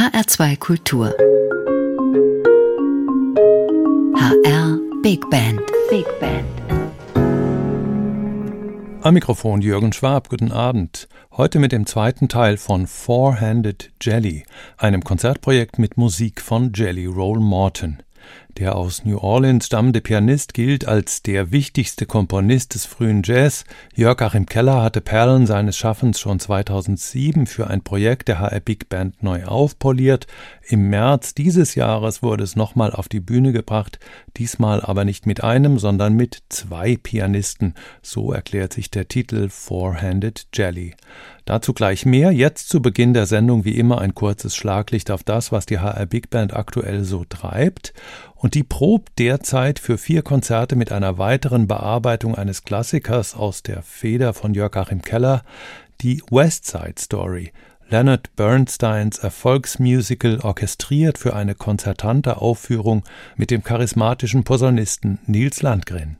HR2 Kultur. HR Big Band. Big Band. Am Mikrofon Jürgen Schwab, guten Abend. Heute mit dem zweiten Teil von Four-Handed Jelly, einem Konzertprojekt mit Musik von Jelly Roll Morton. Der aus New Orleans stammende Pianist gilt als der wichtigste Komponist des frühen Jazz. Jörg Achim Keller hatte Perlen seines Schaffens schon 2007 für ein Projekt der HR Big Band neu aufpoliert. Im März dieses Jahres wurde es nochmal auf die Bühne gebracht, diesmal aber nicht mit einem, sondern mit zwei Pianisten. So erklärt sich der Titel Four-Handed Jelly. Dazu gleich mehr. Jetzt zu Beginn der Sendung wie immer ein kurzes Schlaglicht auf das, was die HR Big Band aktuell so treibt und die probt derzeit für vier Konzerte mit einer weiteren Bearbeitung eines Klassikers aus der Feder von Jörg Achim Keller, die West Side Story. Leonard Bernsteins Erfolgsmusical orchestriert für eine konzertante Aufführung mit dem charismatischen Posaunisten Nils Landgren.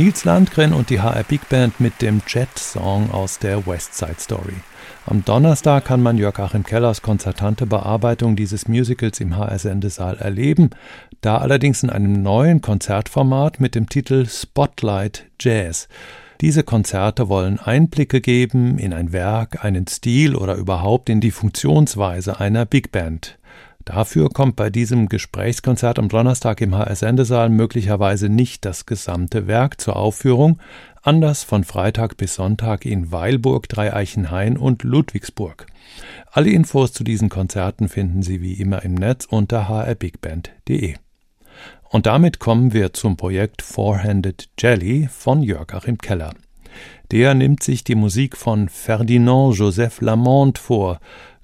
Nils Landgren und die HR Big Band mit dem Jet-Song aus der West Side Story. Am Donnerstag kann man Jörg Achim Kellers konzertante Bearbeitung dieses Musicals im HR-Sendesaal erleben, da allerdings in einem neuen Konzertformat mit dem Titel Spotlight Jazz. Diese Konzerte wollen Einblicke geben in ein Werk, einen Stil oder überhaupt in die Funktionsweise einer Big Band. Dafür kommt bei diesem Gesprächskonzert am Donnerstag im HR-Sendesaal möglicherweise nicht das gesamte Werk zur Aufführung, anders von Freitag bis Sonntag in Weilburg, Dreieichenhain und Ludwigsburg. Alle Infos zu diesen Konzerten finden Sie wie immer im Netz unter hrbigband.de. Und damit kommen wir zum Projekt Four-Handed Jelly von Jörg Achim Keller. Der nimmt sich die Musik von Ferdinand Joseph Lamont vor,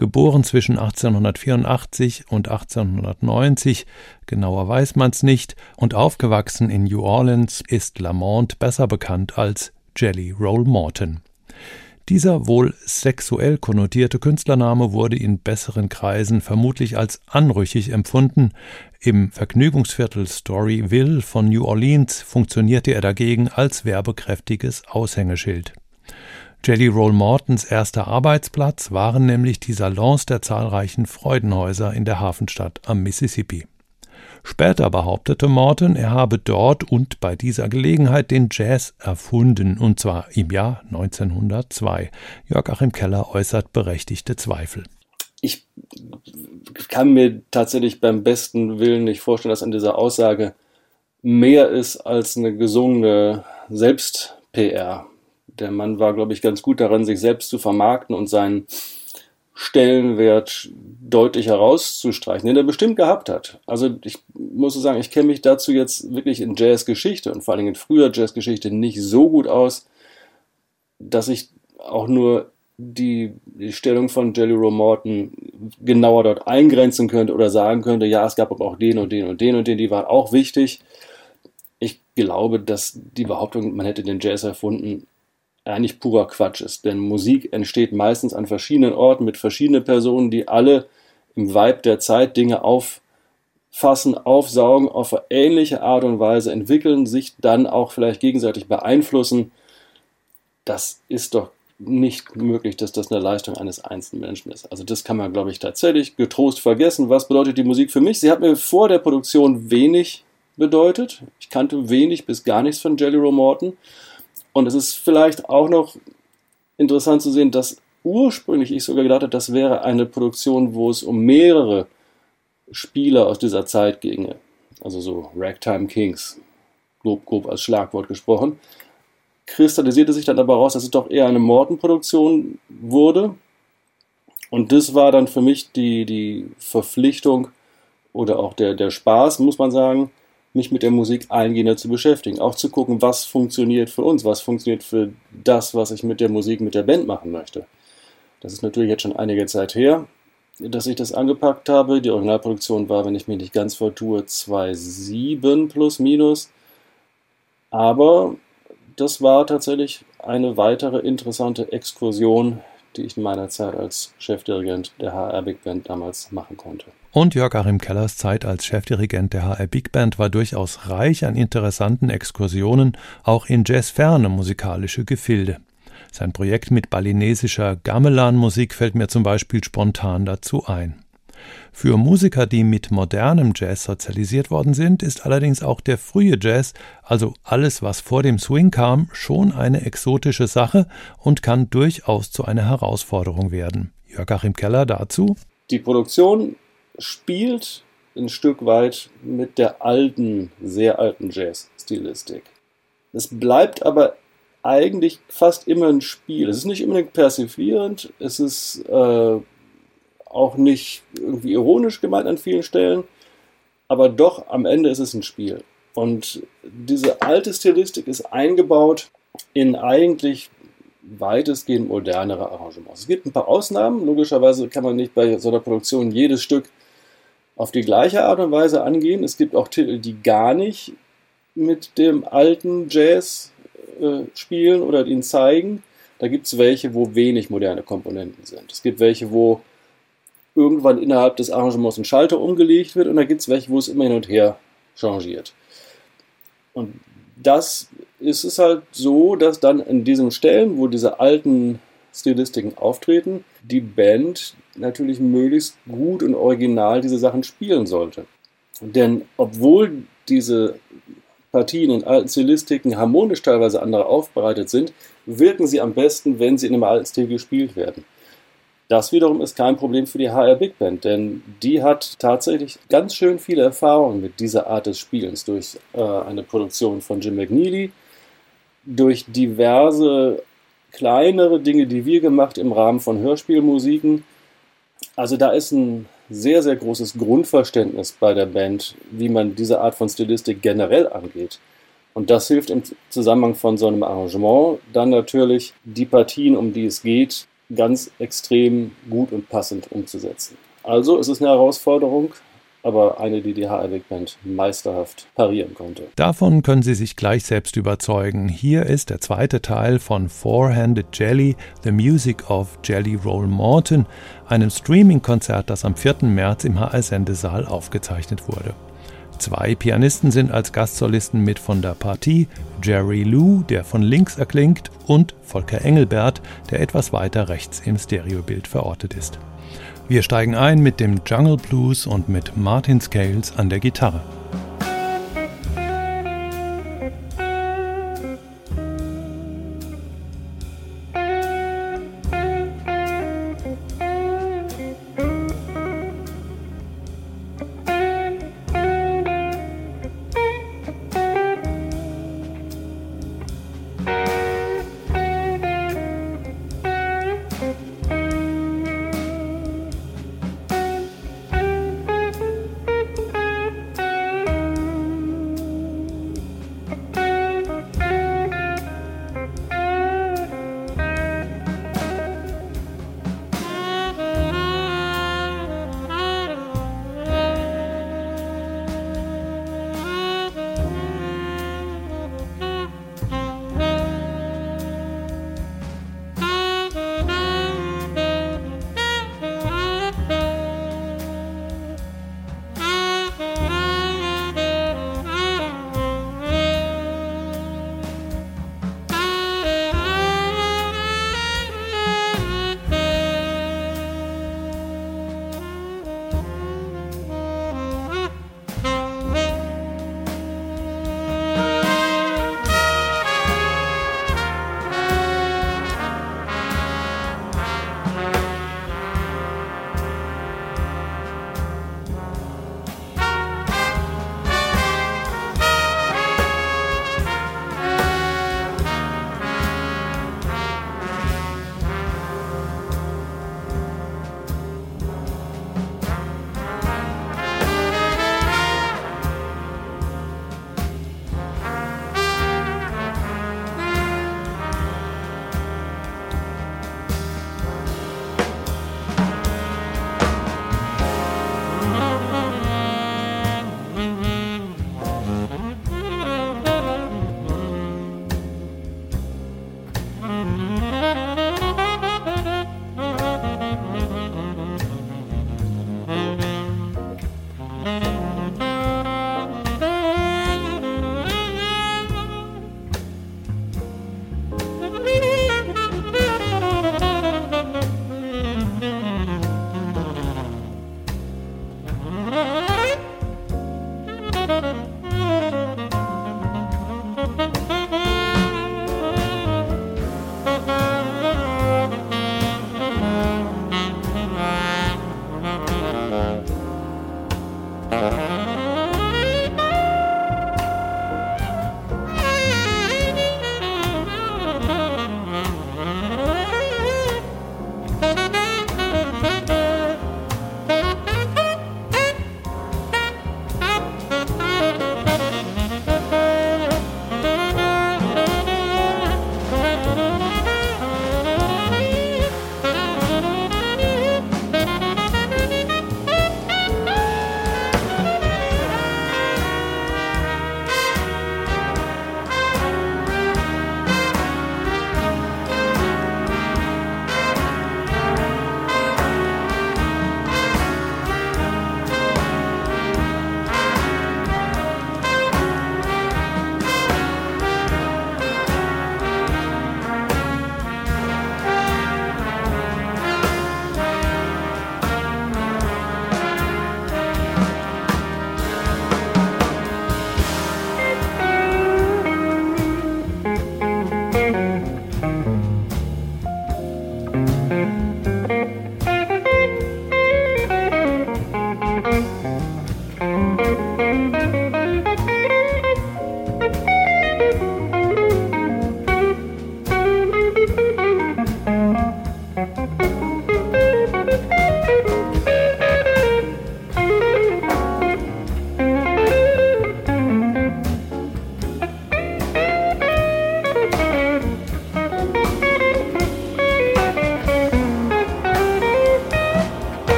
geboren zwischen 1884 und 1890, genauer weiß man's nicht, und aufgewachsen in New Orleans ist Lamont besser bekannt als Jelly Roll Morton. Dieser wohl sexuell konnotierte Künstlername wurde in besseren Kreisen vermutlich als anrüchig empfunden. Im Vergnügungsviertel Storyville von New Orleans funktionierte er dagegen als werbekräftiges Aushängeschild. Jelly Roll Mortons erster Arbeitsplatz waren nämlich die Salons der zahlreichen Freudenhäuser in der Hafenstadt am Mississippi. Später behauptete Morton, er habe dort und bei dieser Gelegenheit den Jazz erfunden, und zwar im Jahr 1902. Jörg Achim Keller äußert berechtigte Zweifel. Ich kann mir tatsächlich beim besten Willen nicht vorstellen, dass an dieser Aussage mehr ist als eine gesungene Selbst-PR der Mann war, glaube ich, ganz gut daran, sich selbst zu vermarkten und seinen Stellenwert deutlich herauszustreichen, den er bestimmt gehabt hat. Also ich muss sagen, ich kenne mich dazu jetzt wirklich in Jazzgeschichte und vor allem in früher Jazzgeschichte nicht so gut aus, dass ich auch nur die, die Stellung von Jelly Roll Morton genauer dort eingrenzen könnte oder sagen könnte, ja, es gab aber auch den und den und den und den, die waren auch wichtig. Ich glaube, dass die Behauptung, man hätte den Jazz erfunden, eigentlich purer Quatsch ist. Denn Musik entsteht meistens an verschiedenen Orten mit verschiedenen Personen, die alle im Vibe der Zeit Dinge auffassen, aufsaugen, auf ähnliche Art und Weise entwickeln, sich dann auch vielleicht gegenseitig beeinflussen. Das ist doch nicht möglich, dass das eine Leistung eines einzelnen Menschen ist. Also das kann man, glaube ich, tatsächlich getrost vergessen. Was bedeutet die Musik für mich? Sie hat mir vor der Produktion wenig bedeutet. Ich kannte wenig bis gar nichts von Jelly Roll Morton. Und es ist vielleicht auch noch interessant zu sehen, dass ursprünglich ich sogar gedacht habe, das wäre eine Produktion, wo es um mehrere Spieler aus dieser Zeit ginge. Also so Ragtime Kings, grob, grob als Schlagwort gesprochen. Kristallisierte sich dann aber raus, dass es doch eher eine Morton-Produktion wurde. Und das war dann für mich die, die Verpflichtung oder auch der, der Spaß, muss man sagen, mich mit der Musik eingehender zu beschäftigen. Auch zu gucken, was funktioniert für uns, was funktioniert für das, was ich mit der Musik, mit der Band machen möchte. Das ist natürlich jetzt schon einige Zeit her, dass ich das angepackt habe. Die Originalproduktion war, wenn ich mich nicht ganz vertue, 2,7 plus minus. Aber das war tatsächlich eine weitere interessante Exkursion, die ich in meiner Zeit als Chefdirigent der HR Big Band damals machen konnte. Und Jörg Achim Kellers Zeit als Chefdirigent der HR Big Band war durchaus reich an interessanten Exkursionen, auch in jazzferne musikalische Gefilde. Sein Projekt mit balinesischer Gamelan-Musik fällt mir zum Beispiel spontan dazu ein. Für Musiker, die mit modernem Jazz sozialisiert worden sind, ist allerdings auch der frühe Jazz, also alles, was vor dem Swing kam, schon eine exotische Sache und kann durchaus zu einer Herausforderung werden. Jörg Achim Keller dazu. Die Produktion spielt ein Stück weit mit der alten, sehr alten Jazz-Stilistik. Es bleibt aber eigentlich fast immer ein Spiel. Es ist nicht unbedingt persiflierend, es ist äh, auch nicht irgendwie ironisch gemeint an vielen Stellen, aber doch am Ende ist es ein Spiel. Und diese alte Stilistik ist eingebaut in eigentlich weitestgehend modernere Arrangements. Es gibt ein paar Ausnahmen. Logischerweise kann man nicht bei so einer Produktion jedes Stück auf die gleiche Art und Weise angehen. Es gibt auch Titel, die gar nicht mit dem alten Jazz äh, spielen oder ihn zeigen. Da gibt es welche, wo wenig moderne Komponenten sind. Es gibt welche, wo irgendwann innerhalb des Arrangements ein Schalter umgelegt wird und da gibt es welche, wo es immer hin und her changiert. Und das ist es halt so, dass dann in diesen Stellen, wo diese alten Stilistiken auftreten, die Band natürlich möglichst gut und original diese Sachen spielen sollte. Denn obwohl diese Partien in alten Stilistiken harmonisch teilweise andere aufbereitet sind, wirken sie am besten, wenn sie in einem alten Stil gespielt werden. Das wiederum ist kein Problem für die HR Big Band, denn die hat tatsächlich ganz schön viele Erfahrungen mit dieser Art des Spielens durch äh, eine Produktion von Jim McNeely, durch diverse kleinere Dinge, die wir gemacht im Rahmen von Hörspielmusiken. Also da ist ein sehr, sehr großes Grundverständnis bei der Band, wie man diese Art von Stilistik generell angeht. Und das hilft im Zusammenhang von so einem Arrangement dann natürlich die Partien, um die es geht, ganz extrem gut und passend umzusetzen. Also es ist eine Herausforderung, aber eine, die die HR Big Band meisterhaft parieren konnte. Davon können Sie sich gleich selbst überzeugen. Hier ist der zweite Teil von Four-Handed Jelly, The Music of Jelly Roll Morton, einem Streaming-Konzert, das am 4. März im HR-Sendesaal aufgezeichnet wurde. Zwei Pianisten sind als Gastsolisten mit von der Partie, Jerry Lou, der von links erklingt, und Volker Engelbert, der etwas weiter rechts im Stereobild verortet ist. Wir steigen ein mit dem Jungle Blues und mit Martin Scales an der Gitarre.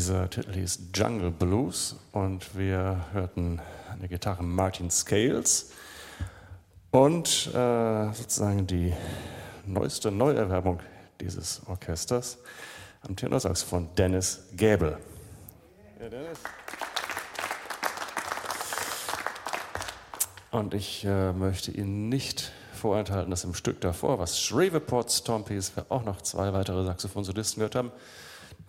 Dieser Titel hieß Jungle Blues und wir hörten eine Gitarre Martin Scales und äh, sozusagen die neueste Neuerwerbung dieses Orchesters am Tenorsax von Dennis Gäbel. Ja, Dennis. Und ich äh, möchte Ihnen nicht vorenthalten, dass im Stück davor, was Shreveport Stompies, wir auch noch zwei weitere Saxophonsolisten gehört haben,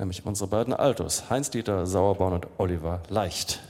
nämlich unsere beiden Altos, Heinz-Dieter Sauerborn und Oliver Leicht.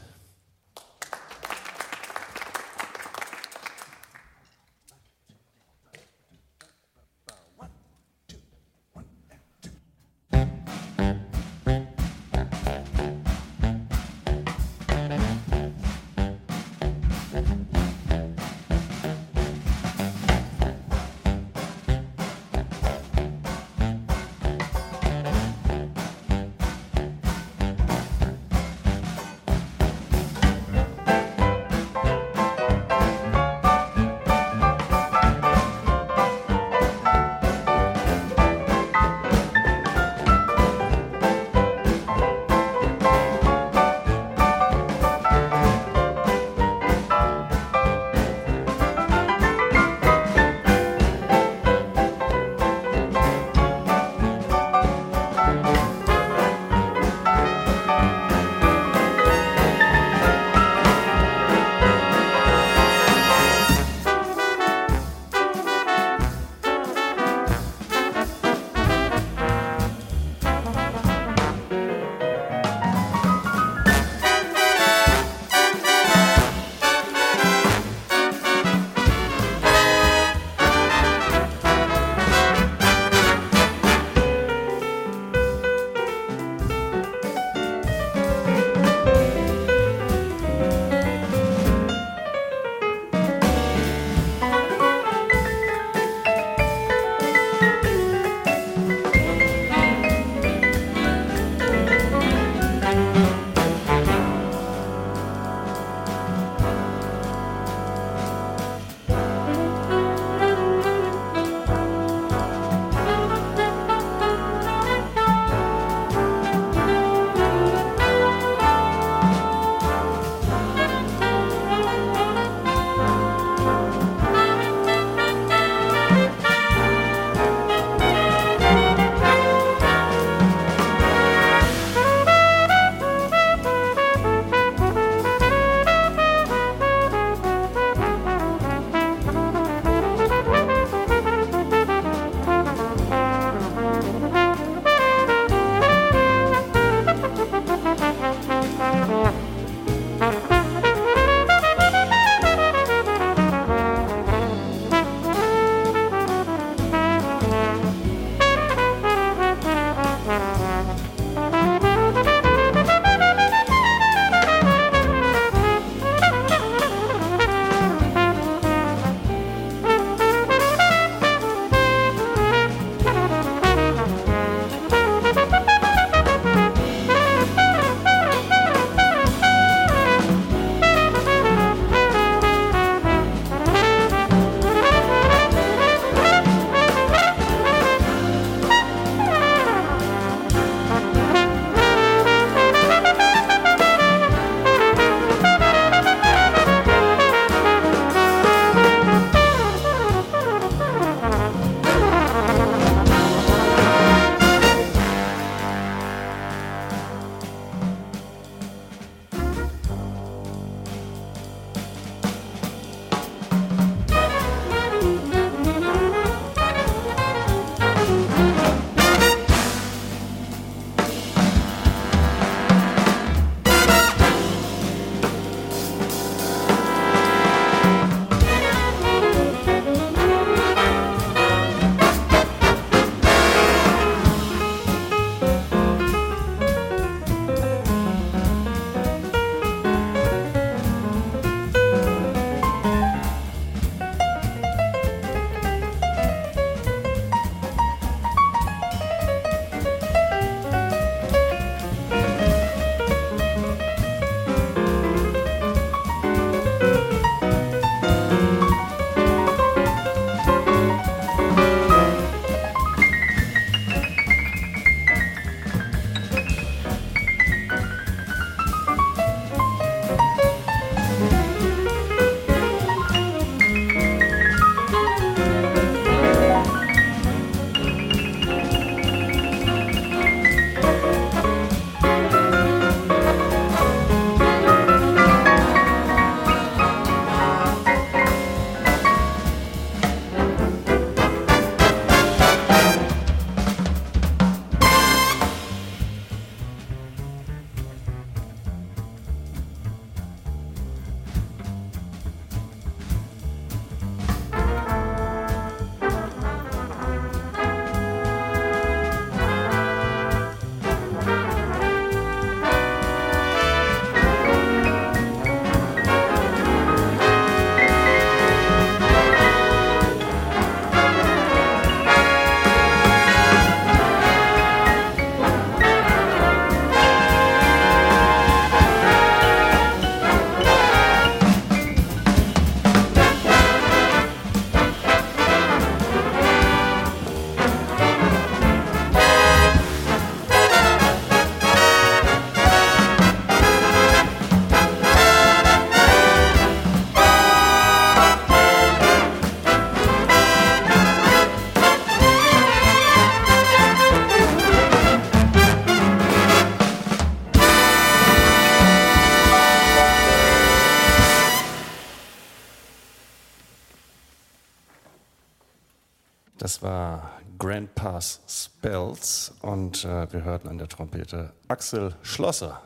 War Grandpa's Spells und äh, wir hörten an der Trompete Axel Schlosser.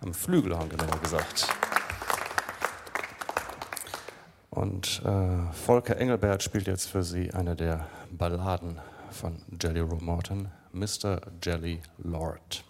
Am Flügelhorn genauer gesagt. Und äh, Volker Engelbert spielt jetzt für Sie eine der Balladen von Jelly Roll Morton, Mr. Jelly Lord.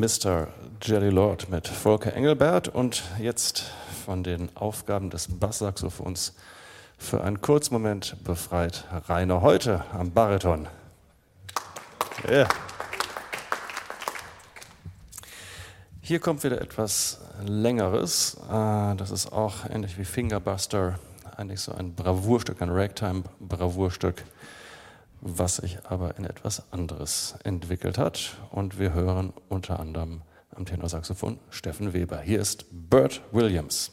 Mr. Jelly Lord mit Volker Engelbert und jetzt von den Aufgaben des Basssaxophons für einen kurzen Moment befreit Rainer Heute am Bariton. Yeah. Hier kommt wieder etwas Längeres. Äh, das ist auch ähnlich wie Fingerbuster, eigentlich so ein Bravourstück, ein Ragtime-Bravourstück was sich aber in etwas anderes entwickelt hat. Und wir hören unter anderem am Tenorsaxophon Steffen Weber. Hier ist Bert Williams.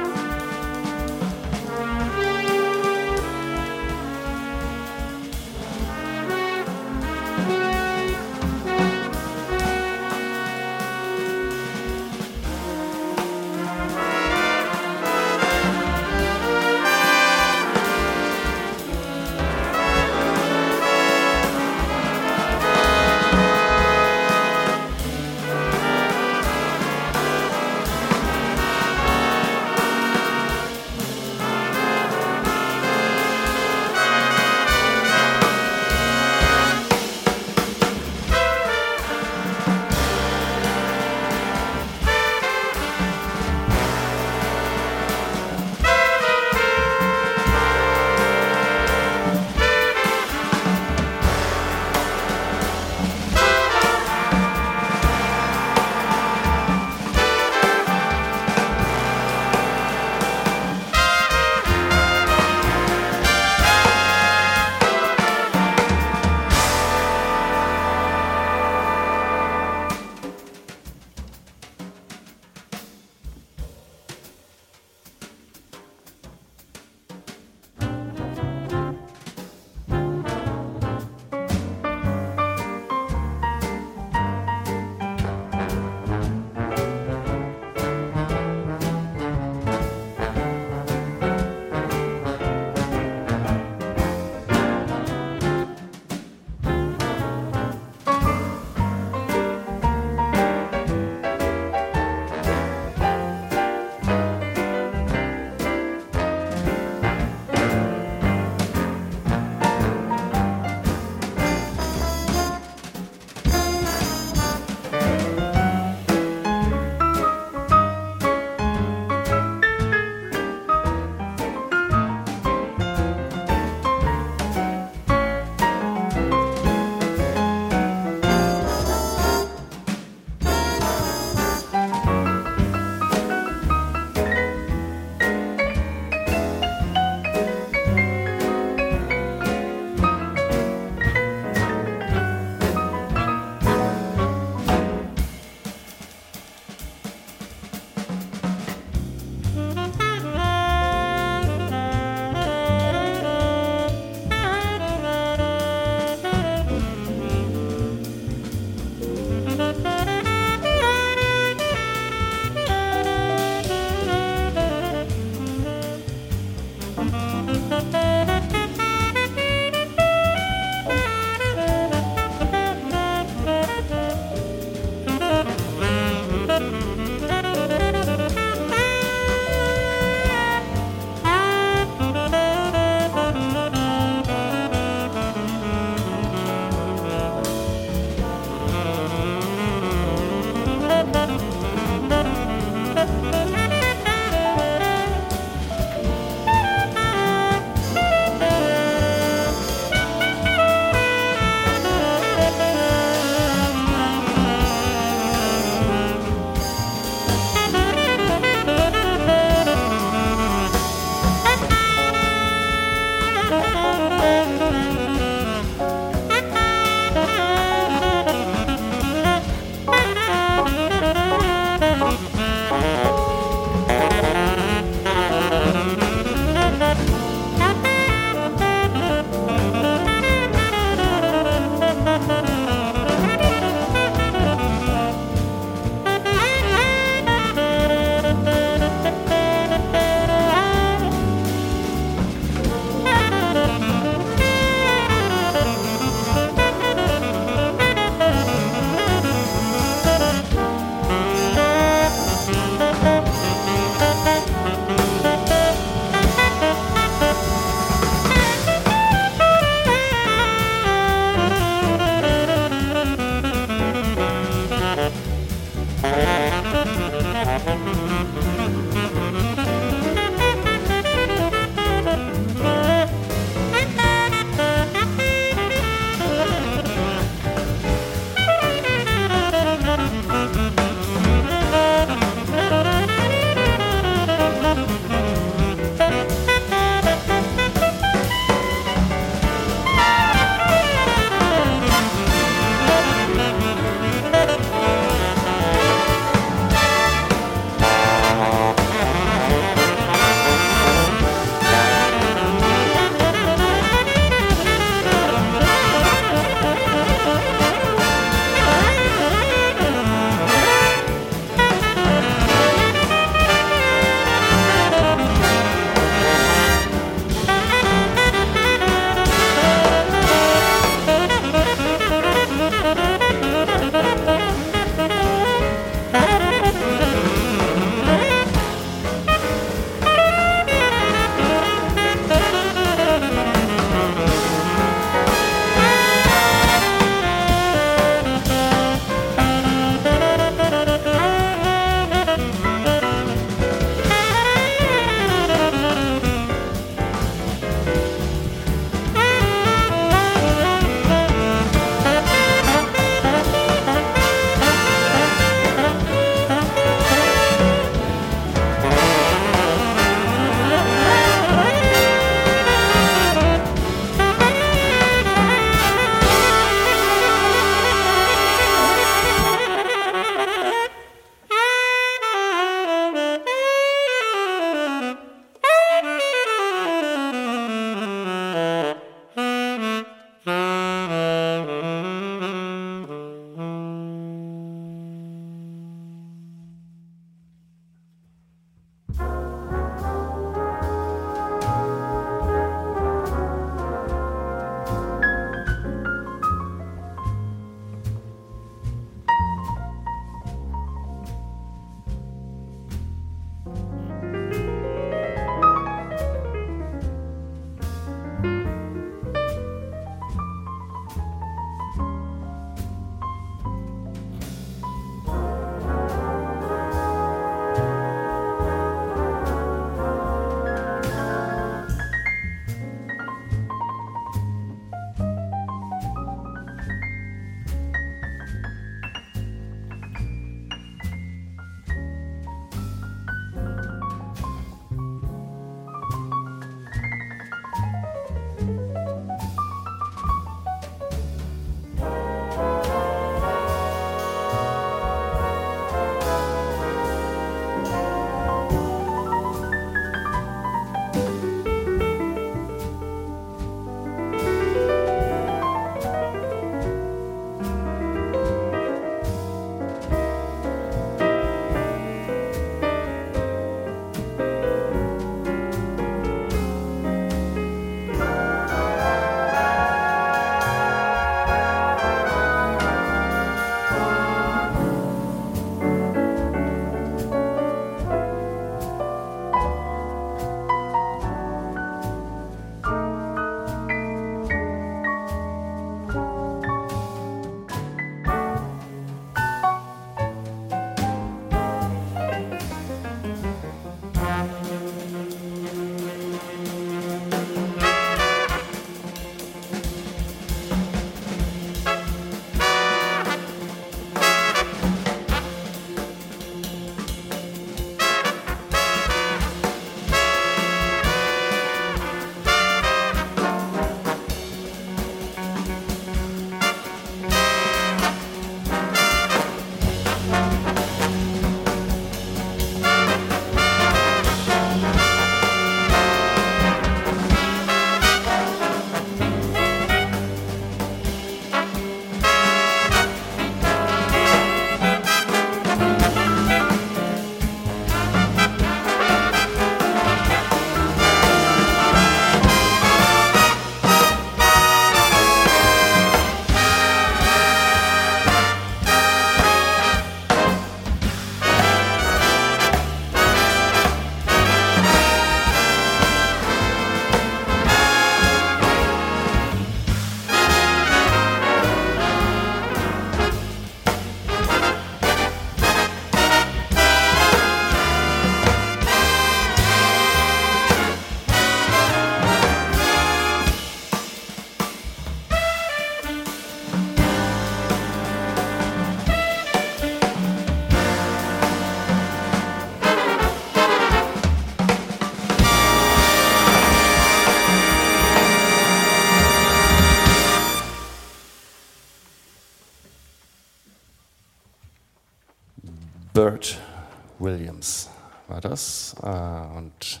Williams war das. Äh, und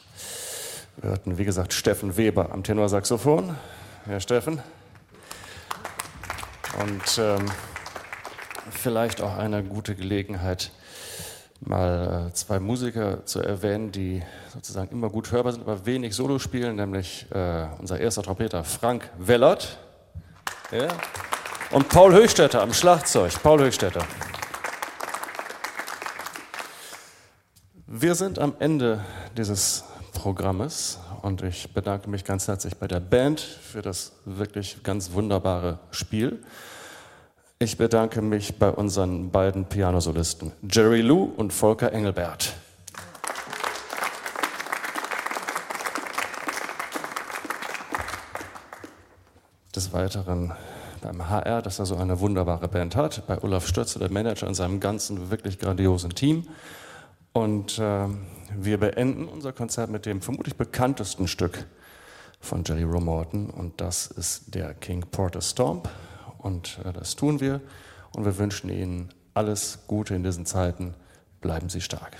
wir hörten, wie gesagt, Steffen Weber am Tenorsaxophon. Herr Steffen. Und ähm, vielleicht auch eine gute Gelegenheit, mal äh, zwei Musiker zu erwähnen, die sozusagen immer gut hörbar sind, aber wenig Solo spielen, nämlich äh, unser erster Trompeter Frank Wellert ja, und Paul Höchstädter am Schlagzeug. Paul Höchstädter. Wir sind am Ende dieses Programmes und ich bedanke mich ganz herzlich bei der Band für das wirklich ganz wunderbare Spiel. Ich bedanke mich bei unseren beiden Pianosolisten, Jerry Lou und Volker Engelbert. Des Weiteren beim HR, dass er so eine wunderbare Band hat, bei Olaf Stötze, der Manager, und seinem ganzen wirklich grandiosen Team. Und äh, wir beenden unser Konzert mit dem vermutlich bekanntesten Stück von Jerry Roe Morton und das ist der King Porter Stomp. Und äh, das tun wir. Und wir wünschen Ihnen alles Gute in diesen Zeiten. Bleiben Sie stark.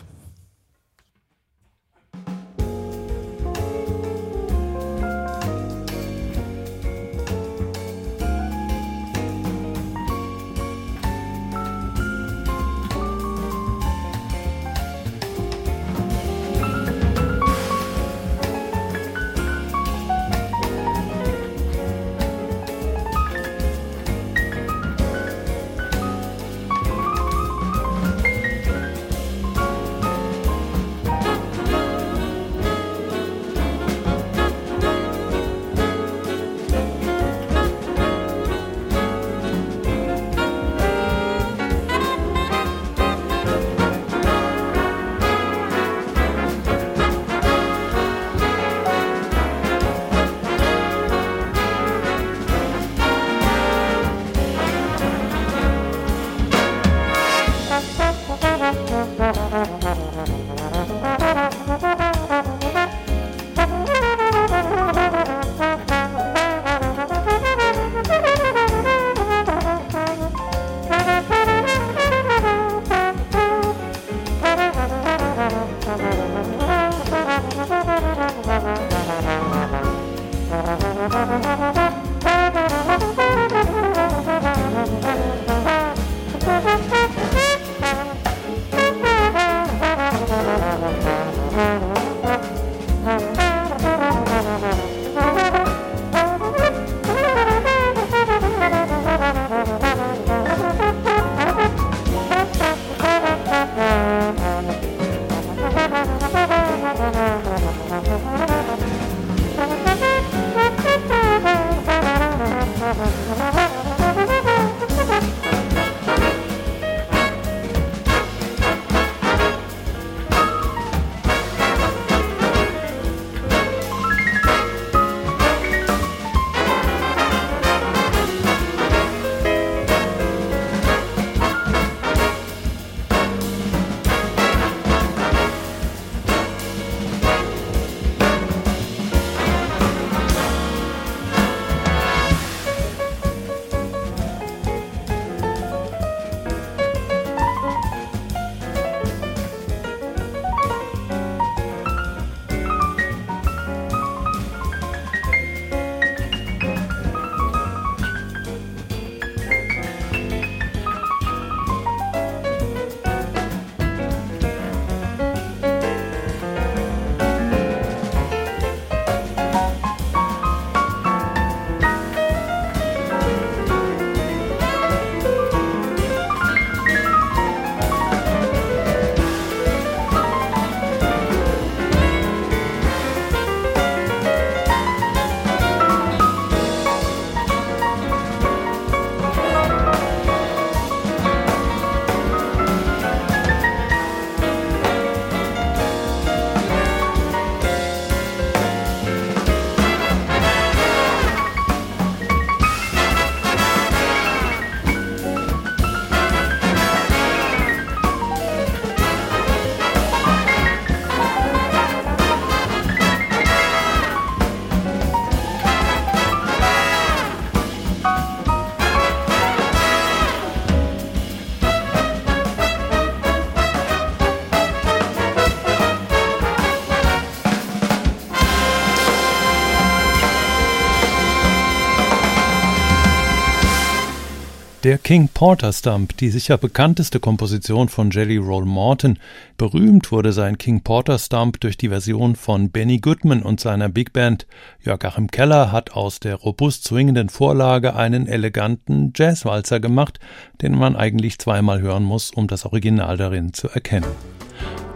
Der King Porter Stump, die sicher bekannteste Komposition von Jelly Roll Morton. Berühmt wurde sein King Porter Stump durch die Version von Benny Goodman und seiner Big Band. Jörg Achim Keller hat aus der robust zwingenden Vorlage einen eleganten Jazzwalzer gemacht, den man eigentlich zweimal hören muss, um das Original darin zu erkennen.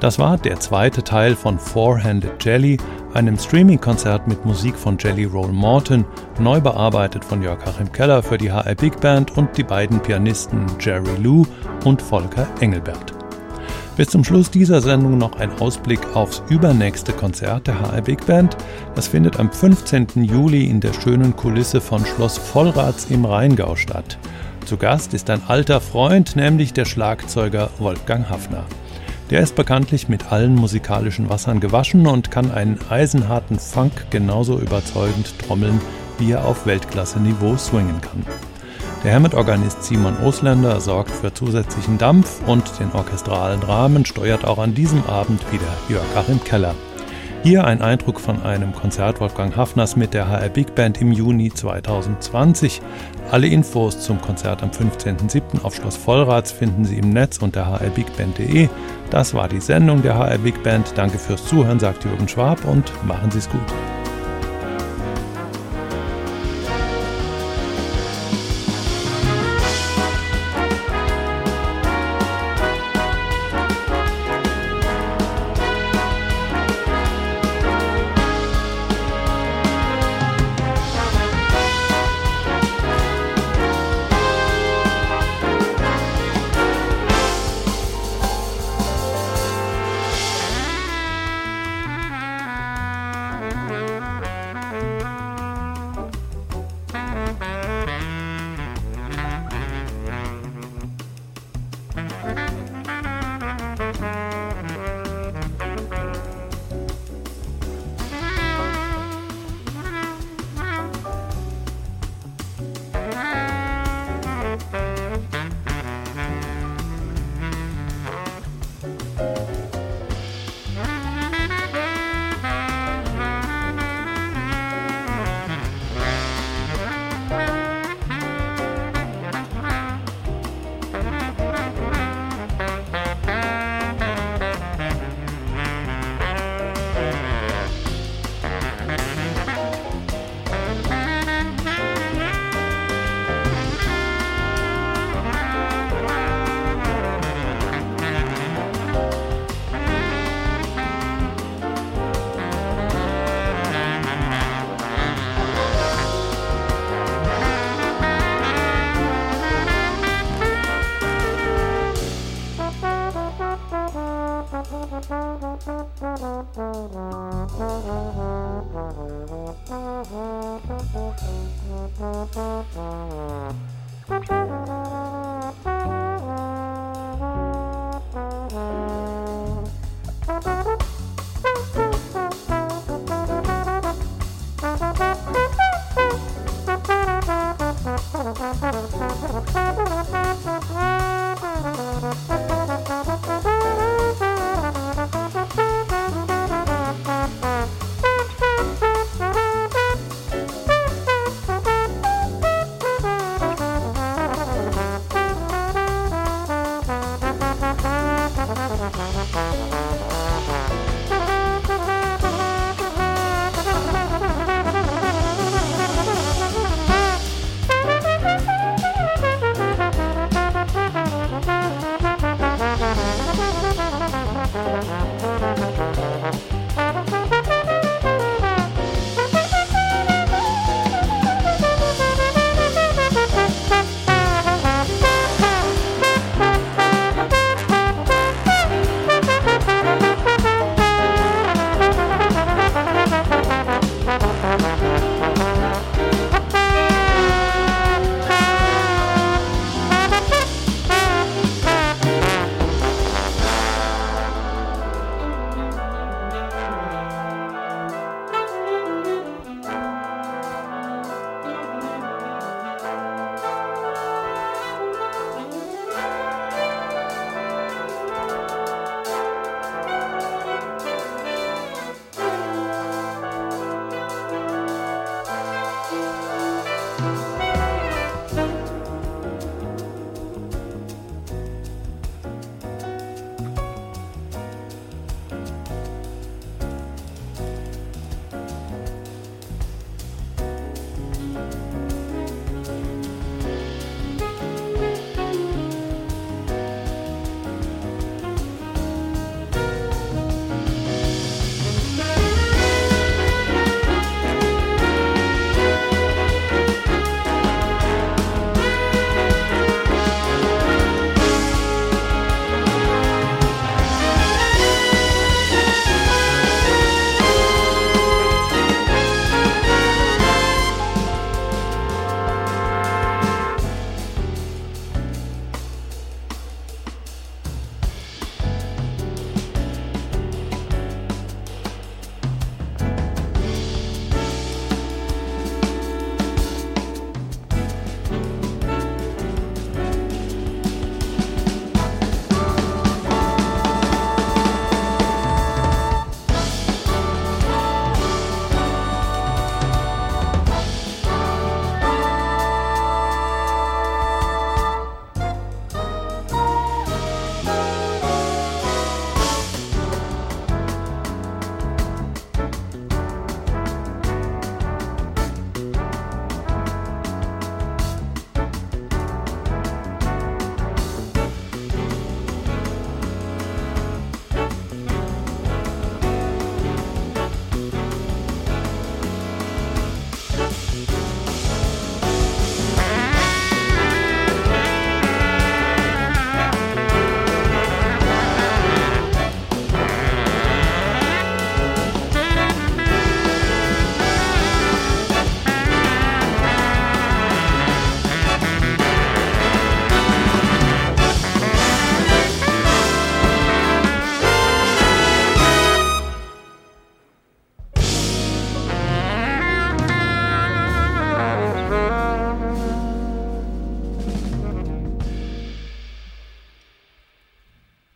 Das war der zweite Teil von Four-Handed Jelly, einem Streaming-Konzert mit Musik von Jelly Roll Morton, neu bearbeitet von Jörg Achim Keller für die HR Big Band und die beiden Pianisten Jerry Lou und Volker Engelbert. Bis zum Schluss dieser Sendung noch ein Ausblick aufs übernächste Konzert der HR Big Band. Das findet am 15. Juli in der schönen Kulisse von Schloss Vollrats im Rheingau statt. Zu Gast ist ein alter Freund, nämlich der Schlagzeuger Wolfgang Hafner. Der ist bekanntlich mit allen musikalischen Wassern gewaschen und kann einen eisenharten Funk genauso überzeugend trommeln, wie er auf Weltklasse-Niveau swingen kann. Der Hammond-Organist Simon Osländer sorgt für zusätzlichen Dampf und den orchestralen Rahmen steuert auch an diesem Abend wieder Jörg Achim Keller. Hier ein Eindruck von einem Konzert Wolfgang Hafners mit der HR Big Band im Juni 2020. Alle Infos zum Konzert am 15.07. auf Schloss Vollrats finden Sie im Netz unter hrbigband.de. Das war die Sendung der HR Big Band. Danke fürs Zuhören, sagt Jürgen Schwab und machen Sie es gut.